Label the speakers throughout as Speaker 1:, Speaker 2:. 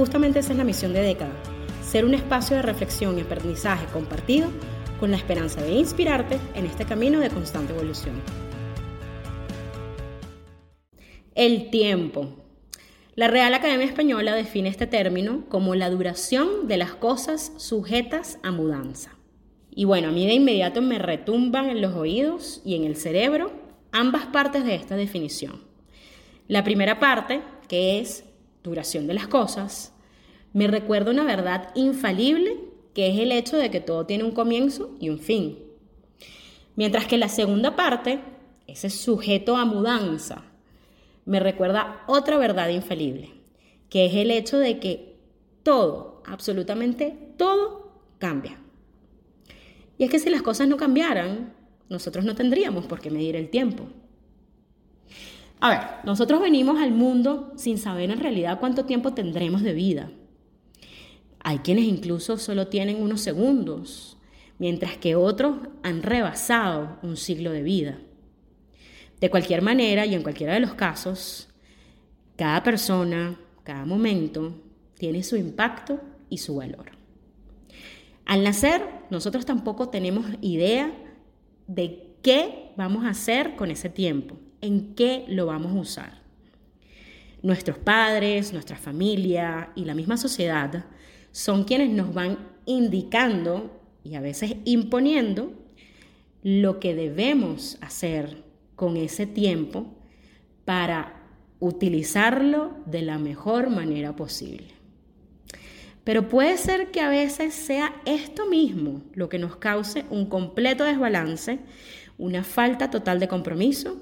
Speaker 1: Justamente esa es la misión de Década, ser un espacio de reflexión y aprendizaje compartido con la esperanza de inspirarte en este camino de constante evolución. El tiempo. La Real Academia Española define este término como la duración de las cosas sujetas a mudanza. Y bueno, a mí de inmediato me retumban en los oídos y en el cerebro ambas partes de esta definición. La primera parte, que es duración de las cosas, me recuerda una verdad infalible que es el hecho de que todo tiene un comienzo y un fin. Mientras que la segunda parte, ese sujeto a mudanza, me recuerda otra verdad infalible, que es el hecho de que todo, absolutamente todo, cambia. Y es que si las cosas no cambiaran, nosotros no tendríamos por qué medir el tiempo. A ver, nosotros venimos al mundo sin saber en realidad cuánto tiempo tendremos de vida. Hay quienes incluso solo tienen unos segundos, mientras que otros han rebasado un siglo de vida. De cualquier manera y en cualquiera de los casos, cada persona, cada momento, tiene su impacto y su valor. Al nacer, nosotros tampoco tenemos idea de qué vamos a hacer con ese tiempo en qué lo vamos a usar. Nuestros padres, nuestra familia y la misma sociedad son quienes nos van indicando y a veces imponiendo lo que debemos hacer con ese tiempo para utilizarlo de la mejor manera posible. Pero puede ser que a veces sea esto mismo lo que nos cause un completo desbalance, una falta total de compromiso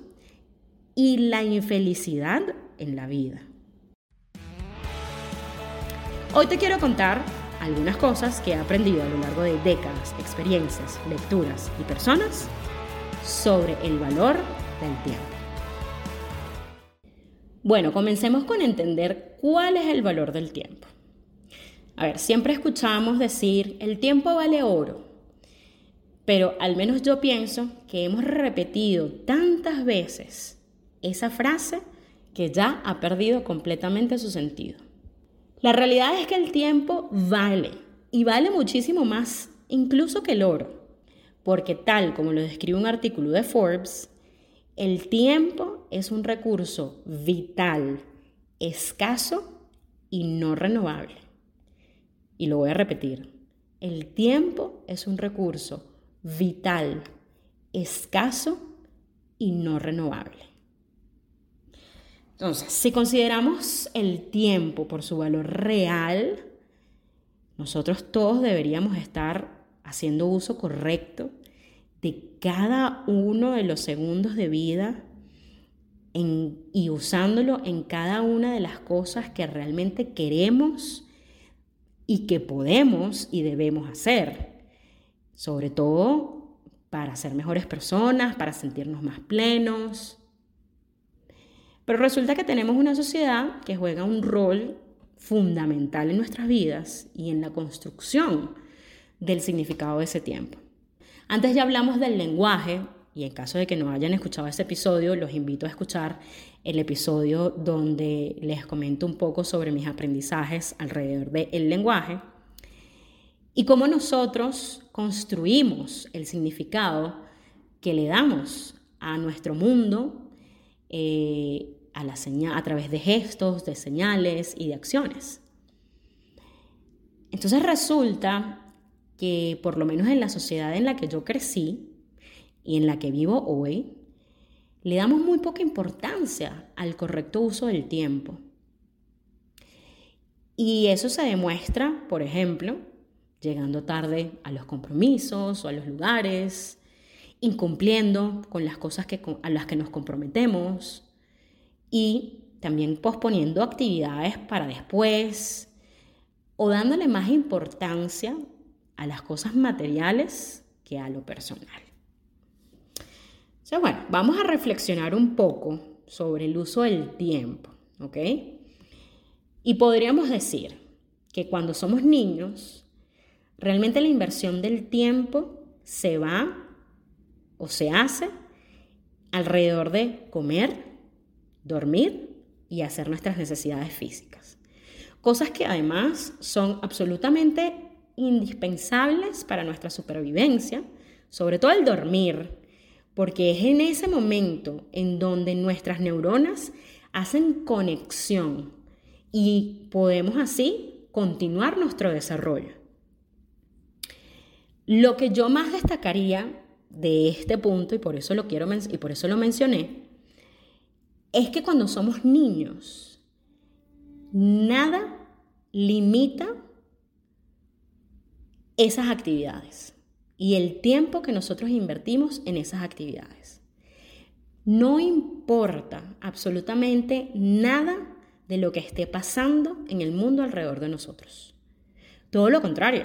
Speaker 1: y la infelicidad en la vida. Hoy te quiero contar algunas cosas que he aprendido a lo largo de décadas, experiencias, lecturas y personas sobre el valor del tiempo. Bueno, comencemos con entender cuál es el valor del tiempo. A ver, siempre escuchamos decir, el tiempo vale oro, pero al menos yo pienso que hemos repetido tantas veces esa frase que ya ha perdido completamente su sentido. La realidad es que el tiempo vale y vale muchísimo más incluso que el oro, porque tal como lo describe un artículo de Forbes, el tiempo es un recurso vital, escaso y no renovable. Y lo voy a repetir, el tiempo es un recurso vital, escaso y no renovable. Entonces, si consideramos el tiempo por su valor real, nosotros todos deberíamos estar haciendo uso correcto de cada uno de los segundos de vida y usándolo en cada una de las cosas que realmente queremos y que podemos y debemos hacer. Sobre todo para ser mejores personas, para sentirnos más plenos, pero resulta que tenemos una sociedad que juega un rol fundamental en nuestras vidas y en la construcción del significado de ese tiempo. Antes ya hablamos del lenguaje y en caso de que no hayan escuchado ese episodio, los invito a escuchar el episodio donde les comento un poco sobre mis aprendizajes alrededor del lenguaje y cómo nosotros construimos el significado que le damos a nuestro mundo eh, a, través de gestos, de señales y de acciones. Entonces resulta que por lo menos en la sociedad en la que yo crecí y en la que vivo hoy, le damos muy poca importancia al correcto uso del tiempo. Y eso se demuestra, por ejemplo, llegando tarde a los compromisos o a los lugares, incumpliendo con las cosas que, a las que nos comprometemos, y también posponiendo actividades para después o dándole más importancia a las cosas materiales que a lo personal. O bueno, vamos a reflexionar un poco sobre el uso del tiempo, ¿ok? Y podríamos decir que cuando somos niños, realmente la inversión del tiempo se va o se hace alrededor de comer, dormir y hacer nuestras necesidades físicas. Cosas que además son absolutamente indispensables para nuestra supervivencia, sobre todo el dormir, porque es en ese momento en donde nuestras neuronas hacen conexión y podemos así continuar nuestro desarrollo. Lo que yo más destacaría de este punto, y por eso lo quiero y por eso lo mencioné, es que cuando somos niños, nada limita esas actividades y el tiempo que nosotros invertimos en esas actividades. No importa absolutamente nada de lo que esté pasando en el mundo alrededor de nosotros. Todo lo contrario,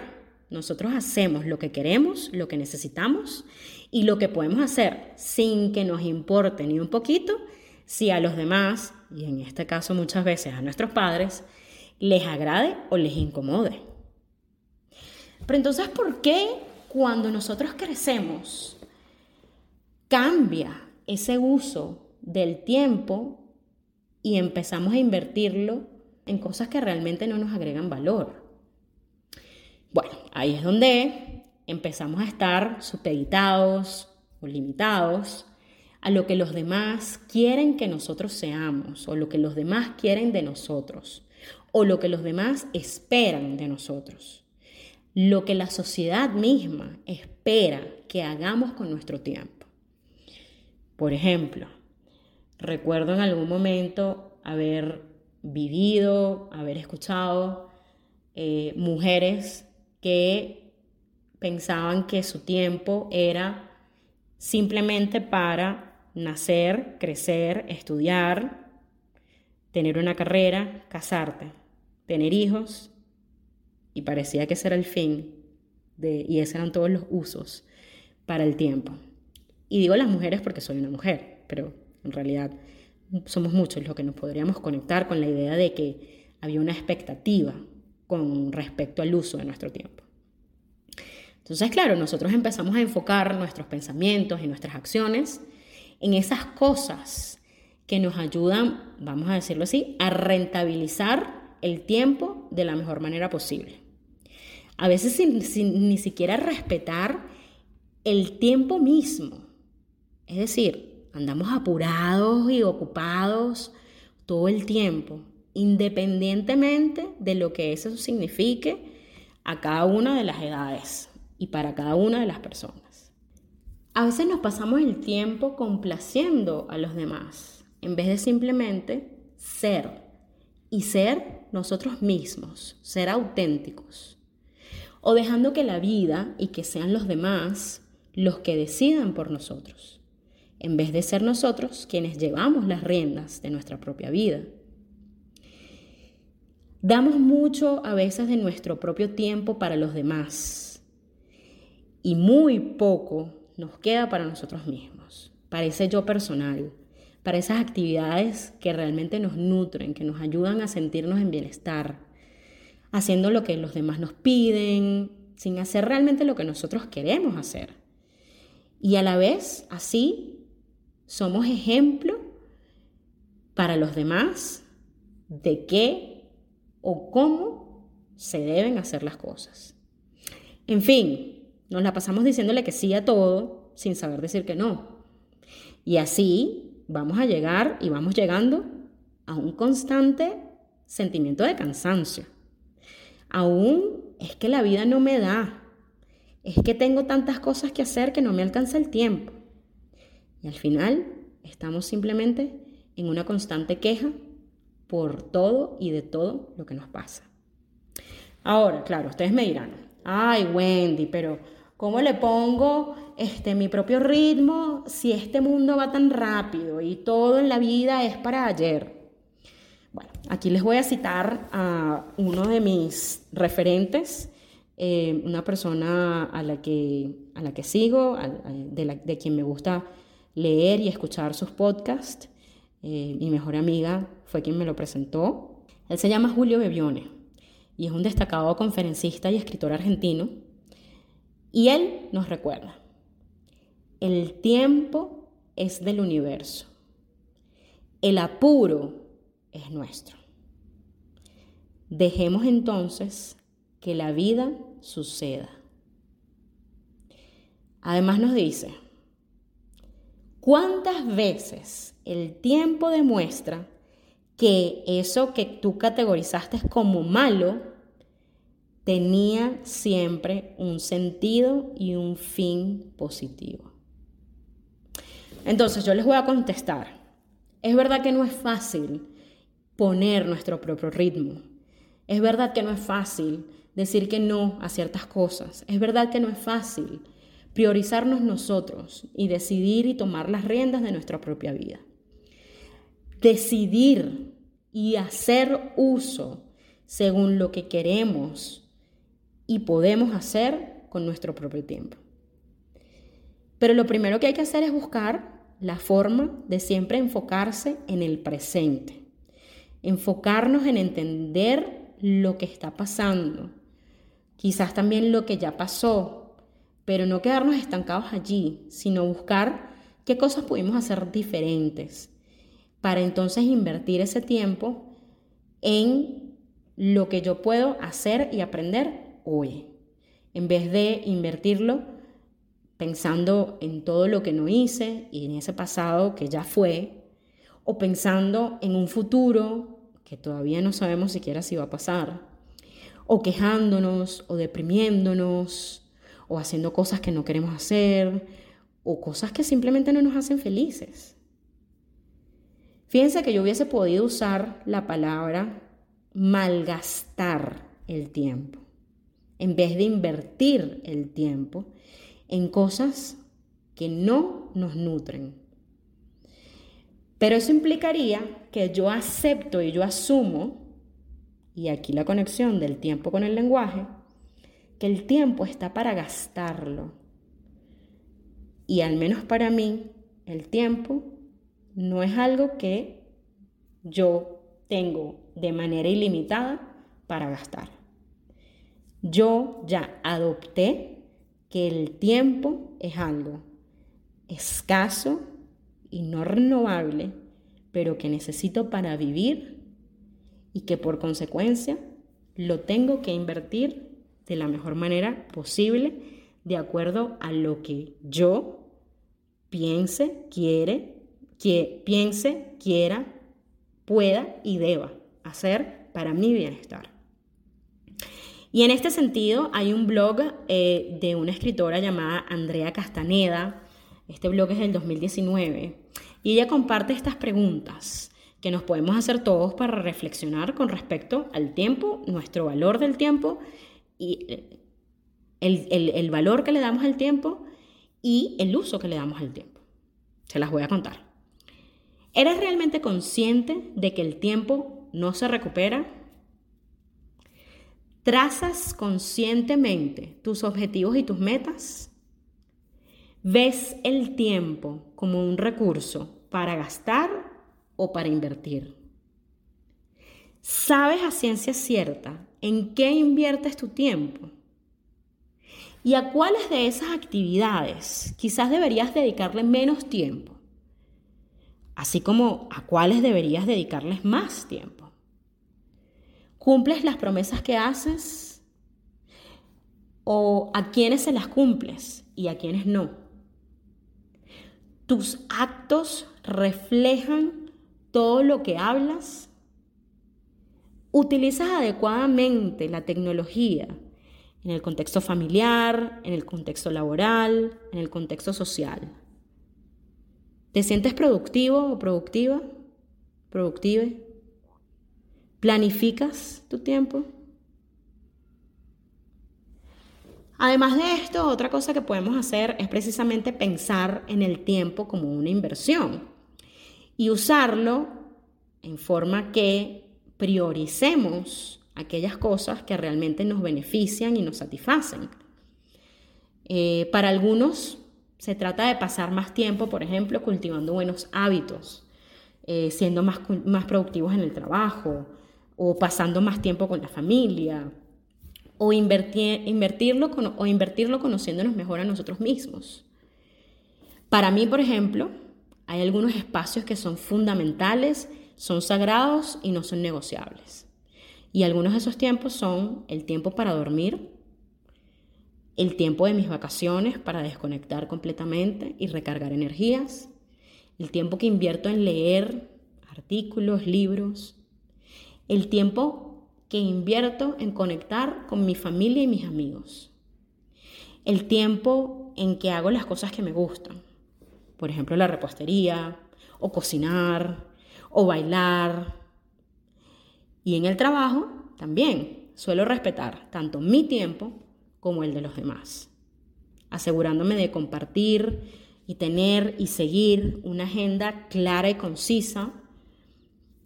Speaker 1: nosotros hacemos lo que queremos, lo que necesitamos y lo que podemos hacer sin que nos importe ni un poquito si a los demás, y en este caso muchas veces a nuestros padres, les agrade o les incomode. Pero entonces, ¿por qué cuando nosotros crecemos, cambia ese uso del tiempo y empezamos a invertirlo en cosas que realmente no nos agregan valor. Bueno, ahí es donde empezamos a estar supeditados o limitados a lo que los demás quieren que nosotros seamos o lo que los demás quieren de nosotros o lo que los demás esperan de nosotros lo que la sociedad misma espera que hagamos con nuestro tiempo. Por ejemplo, recuerdo en algún momento haber vivido, haber escuchado eh, mujeres que pensaban que su tiempo era simplemente para nacer, crecer, estudiar, tener una carrera, casarte, tener hijos y parecía que ese era el fin de, y esos eran todos los usos para el tiempo. Y digo las mujeres porque soy una mujer, pero en realidad somos muchos los que nos podríamos conectar con la idea de que había una expectativa con respecto al uso de nuestro tiempo. Entonces, claro, nosotros empezamos a enfocar nuestros pensamientos y nuestras acciones en esas cosas que nos ayudan, vamos a decirlo así, a rentabilizar el tiempo de la mejor manera posible a veces sin, ni siquiera respetar el tiempo mismo. Es decir, andamos apurados y ocupados todo el tiempo, independientemente de lo que eso signifique a cada una de las edades y para cada una de las personas. A veces nos pasamos el tiempo complaciendo a los demás en vez de simplemente ser y ser nosotros mismos, ser auténticos o dejando que la vida y que sean los demás los que decidan por nosotros, en vez de ser nosotros quienes llevamos las riendas de nuestra propia vida. Damos mucho a veces de nuestro propio tiempo para los demás y muy poco nos queda para nosotros mismos, para ese yo personal, para esas actividades que realmente nos nutren, que nos ayudan a sentirnos en bienestar, haciendo lo que los demás nos piden, sin hacer realmente lo que nosotros queremos hacer. Y a la vez, así, somos ejemplo para los demás de qué o cómo se deben hacer las cosas. En fin, nos la pasamos diciéndole que sí a todo sin saber decir que no. Y así vamos a llegar y vamos llegando a un constante sentimiento de cansancio. Aún es que la vida no me da. Es que tengo tantas cosas que hacer que no me alcanza el tiempo. Y al final estamos simplemente en una constante queja por todo y de todo lo que nos pasa. Ahora, claro, ustedes me dirán, ay Wendy, pero ¿cómo le pongo este, mi propio ritmo si este mundo va tan rápido y todo en la vida es para ayer? aquí les voy a citar a uno de mis referentes, eh, una persona a la que, a la que sigo, de, de, quien me gusta leer y escuchar sus podcasts. Eh, mi mejor amiga fue quien me lo presentó. Él se llama Julio Bebione y es un destacado conferencista y escritor argentino. Y él nos recuerda, el tiempo es del universo, el apuro es nuestro. Dejemos entonces que la vida suceda. Además nos dice, ¿cuántas veces el tiempo demuestra que eso que tú categorizaste como malo tenía siempre un sentido y un fin positivo? Entonces yo les voy a contestar, es verdad que no es fácil poner nuestro propio ritmo, es verdad que no es fácil decir que no a ciertas cosas, es verdad que no es fácil priorizarnos nosotros y decidir y tomar las riendas de nuestra propia vida. Decidir y hacer uso según lo que queremos y podemos hacer con nuestro propio tiempo. Pero lo primero que hay que hacer es buscar la forma de siempre enfocarse en el presente, enfocarnos en entender lo que está pasando, quizás también lo que ya pasó, pero no quedarnos estancados allí, sino buscar qué cosas pudimos hacer diferentes para entonces invertir ese tiempo en lo que yo puedo hacer y aprender hoy, en vez de invertirlo pensando en todo lo que no hice y en ese pasado que ya fue, o pensando en un futuro que todavía no sabemos siquiera si va a pasar, o quejándonos, o deprimiéndonos, o haciendo cosas que no queremos hacer, o cosas que simplemente no nos hacen felices. Fíjense que yo hubiese podido usar la palabra malgastar el tiempo, en vez de invertir el tiempo en cosas que no nos nutren. Pero eso implicaría que yo acepto y yo asumo, y aquí la conexión del tiempo con el lenguaje, que el tiempo está para gastarlo. Y al menos para mí, el tiempo no es algo que yo tengo de manera ilimitada para gastar. Yo ya adopté que el tiempo es algo escaso y no renovable, pero que necesito para vivir y que por consecuencia lo tengo que invertir de la mejor manera posible, de acuerdo a lo que yo piense, quiere, que piense, quiera, pueda y deba hacer para mi bienestar. Y en este sentido hay un blog eh, de una escritora llamada Andrea Castaneda, este blog es del 2019, y ella comparte estas preguntas que nos podemos hacer todos para reflexionar con respecto al tiempo, nuestro valor del tiempo y eh, el, el valor que le damos al tiempo y el uso que le damos al tiempo. Se las voy a contar. ¿Eres realmente consciente de que el tiempo no se recupera? ¿Trazas conscientemente tus objetivos y tus metas? ¿Ves el tiempo como un recurso para gastar o para invertir? ¿Sabes a ciencia cierta en qué inviertes tu tiempo? ¿Y a cuáles de esas actividades quizás deberías dedicarle menos tiempo? así como a cuáles deberías dedicarles más tiempo. ¿Cumples las promesas que haces? ¿O a quiénes se las cumples y a quiénes no? ¿Tus actos reflejan todo lo que hablas? ¿Utilizas adecuadamente la tecnología en el contexto familiar, en el contexto laboral, en el contexto social? ¿Te sientes productivo o productiva? ¿Productive? ¿Planificas tu tiempo? Además de esto, otra cosa que podemos hacer es precisamente pensar en el tiempo como una inversión y usarlo en forma que prioricemos aquellas cosas que realmente nos benefician y nos satisfacen. Eh, para algunos se trata de pasar más tiempo, por ejemplo, cultivando buenos hábitos, eh, siendo más, más productivos en el trabajo, o pasando más tiempo con la familia, o invertirlo, o invertirlo conociéndonos mejor a nosotros mismos. Para mí, por ejemplo, hay algunos espacios que son fundamentales, son sagrados y no son negociables. Y algunos de esos tiempos son el tiempo para dormir, el tiempo de mis vacaciones para desconectar completamente y recargar energías, el tiempo que invierto en leer artículos, libros, el tiempo que invierto en conectar con mi familia y mis amigos, el tiempo en que hago las cosas que me gustan, por ejemplo la repostería o cocinar o bailar. Y en el trabajo también suelo respetar tanto mi tiempo como el de los demás, asegurándome de compartir y tener y seguir una agenda clara y concisa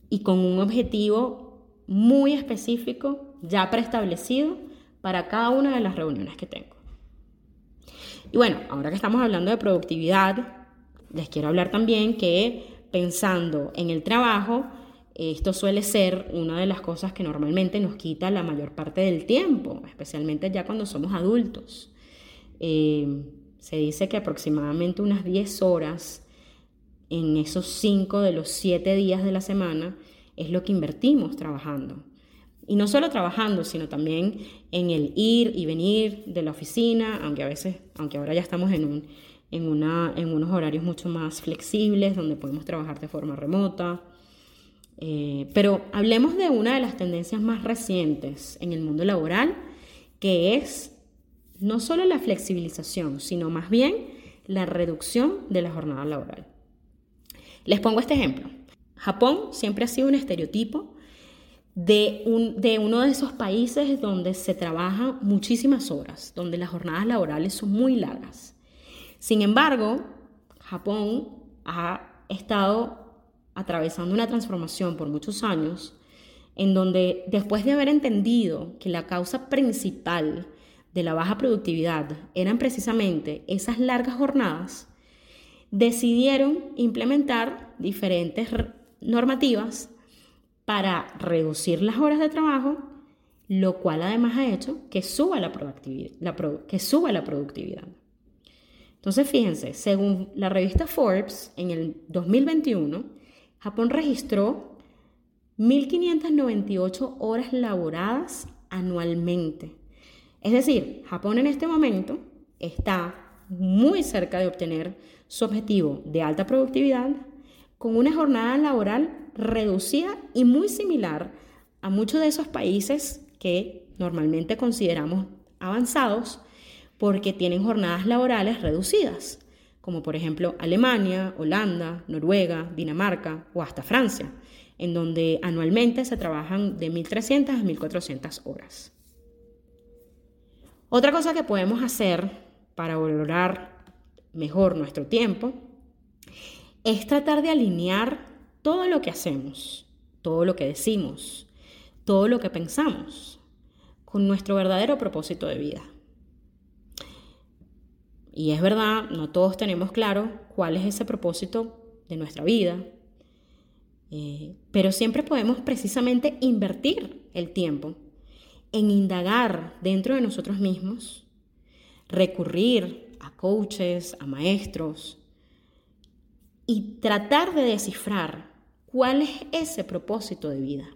Speaker 1: y con un objetivo muy específico ya preestablecido para cada una de las reuniones que tengo. Y bueno, ahora que estamos hablando de productividad, les quiero hablar también que pensando en el trabajo, esto suele ser una de las cosas que normalmente nos quita la mayor parte del tiempo, especialmente ya cuando somos adultos. Eh, se dice que aproximadamente unas 10 horas en esos 5 de los 7 días de la semana es lo que invertimos trabajando. Y no solo trabajando, sino también en el ir y venir de la oficina, aunque a veces, aunque ahora ya estamos en, un, en, una, en unos horarios mucho más flexibles, donde podemos trabajar de forma remota. Eh, pero hablemos de una de las tendencias más recientes en el mundo laboral, que es no solo la flexibilización, sino más bien la reducción de la jornada laboral. Les pongo este ejemplo. Japón siempre ha sido un estereotipo de, un, de uno de esos países donde se trabaja muchísimas horas, donde las jornadas laborales son muy largas. Sin embargo, Japón ha estado atravesando una transformación por muchos años, en donde después de haber entendido que la causa principal de la baja productividad eran precisamente esas largas jornadas, decidieron implementar diferentes normativas para reducir las horas de trabajo, lo cual además ha hecho que suba la, productividad, que suba la productividad. Entonces, fíjense, según la revista Forbes, en el 2021, Japón registró 1.598 horas laboradas anualmente. Es decir, Japón en este momento está muy cerca de obtener su objetivo de alta productividad con una jornada laboral reducida y muy similar a muchos de esos países que normalmente consideramos avanzados porque tienen jornadas laborales reducidas como por ejemplo Alemania, Holanda, Noruega, Dinamarca o hasta Francia, en donde anualmente se trabajan de 1.300 a 1.400 horas. Otra cosa que podemos hacer para valorar mejor nuestro tiempo es tratar de alinear todo lo que hacemos, todo lo que decimos, todo lo que pensamos con nuestro verdadero propósito de vida. Y es verdad, no todos tenemos claro cuál es ese propósito de nuestra vida, eh, pero siempre podemos precisamente invertir el tiempo en indagar dentro de nosotros mismos, recurrir a coaches, a maestros y tratar de descifrar cuál es ese propósito de vida.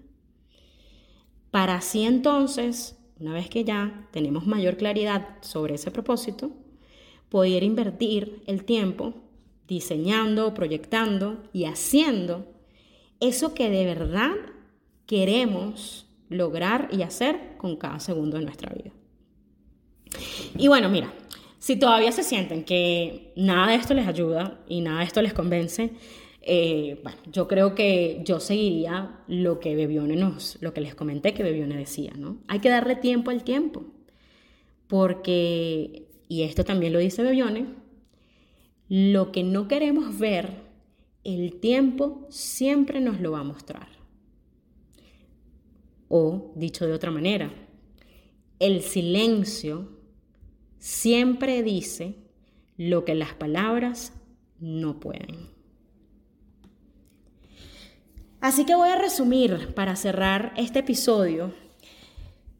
Speaker 1: Para así entonces, una vez que ya tenemos mayor claridad sobre ese propósito, poder invertir el tiempo diseñando, proyectando y haciendo eso que de verdad queremos lograr y hacer con cada segundo de nuestra vida. Y bueno, mira, si todavía se sienten que nada de esto les ayuda y nada de esto les convence, eh, bueno, yo creo que yo seguiría lo que Bebione nos, lo que les comenté que Bebione decía, ¿no? Hay que darle tiempo al tiempo, porque y esto también lo dice Bebione, lo que no queremos ver, el tiempo siempre nos lo va a mostrar. O, dicho de otra manera, el silencio siempre dice lo que las palabras no pueden. Así que voy a resumir para cerrar este episodio.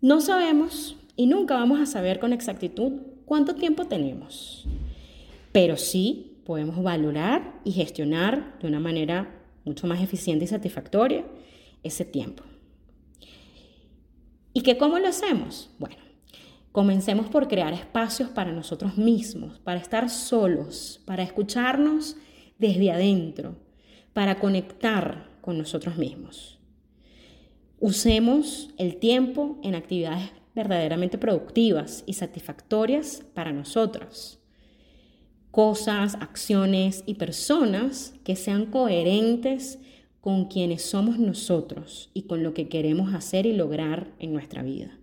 Speaker 1: No sabemos y nunca vamos a saber con exactitud cuánto tiempo tenemos, pero sí podemos valorar y gestionar de una manera mucho más eficiente y satisfactoria ese tiempo. ¿Y que cómo lo hacemos? Bueno, comencemos por crear espacios para nosotros mismos, para estar solos, para escucharnos desde adentro, para conectar con nosotros mismos. Usemos el tiempo en actividades verdaderamente productivas y satisfactorias para nosotros. Cosas, acciones y personas que sean coherentes con quienes somos nosotros y con lo que queremos hacer y lograr en nuestra vida.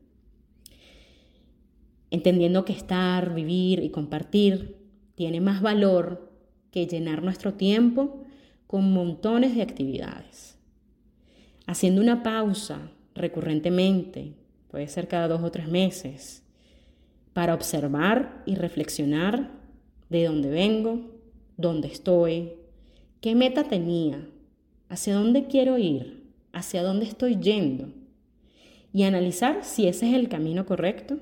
Speaker 1: Entendiendo que estar, vivir y compartir tiene más valor que llenar nuestro tiempo con montones de actividades. Haciendo una pausa recurrentemente, puede ser cada dos o tres meses, para observar y reflexionar de dónde vengo, dónde estoy, qué meta tenía, hacia dónde quiero ir, hacia dónde estoy yendo, y analizar si ese es el camino correcto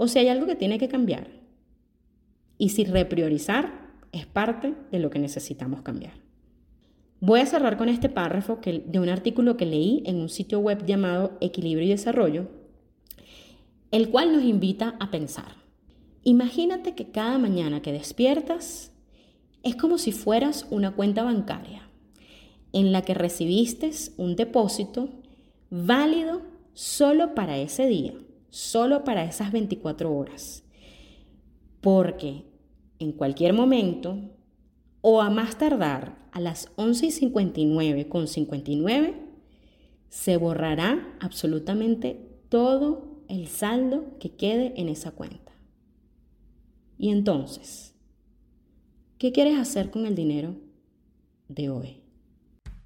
Speaker 1: o si hay algo que tiene que cambiar. Y si repriorizar es parte de lo que necesitamos cambiar. Voy a cerrar con este párrafo de un artículo que leí en un sitio web llamado Equilibrio y Desarrollo, el cual nos invita a pensar. Imagínate que cada mañana que despiertas es como si fueras una cuenta bancaria en la que recibiste un depósito válido solo para ese día, solo para esas 24 horas. Porque en cualquier momento o a más tardar a las 11 y 59 con 59 se borrará absolutamente todo el saldo que quede en esa cuenta. Y entonces, ¿qué quieres hacer con el dinero de hoy?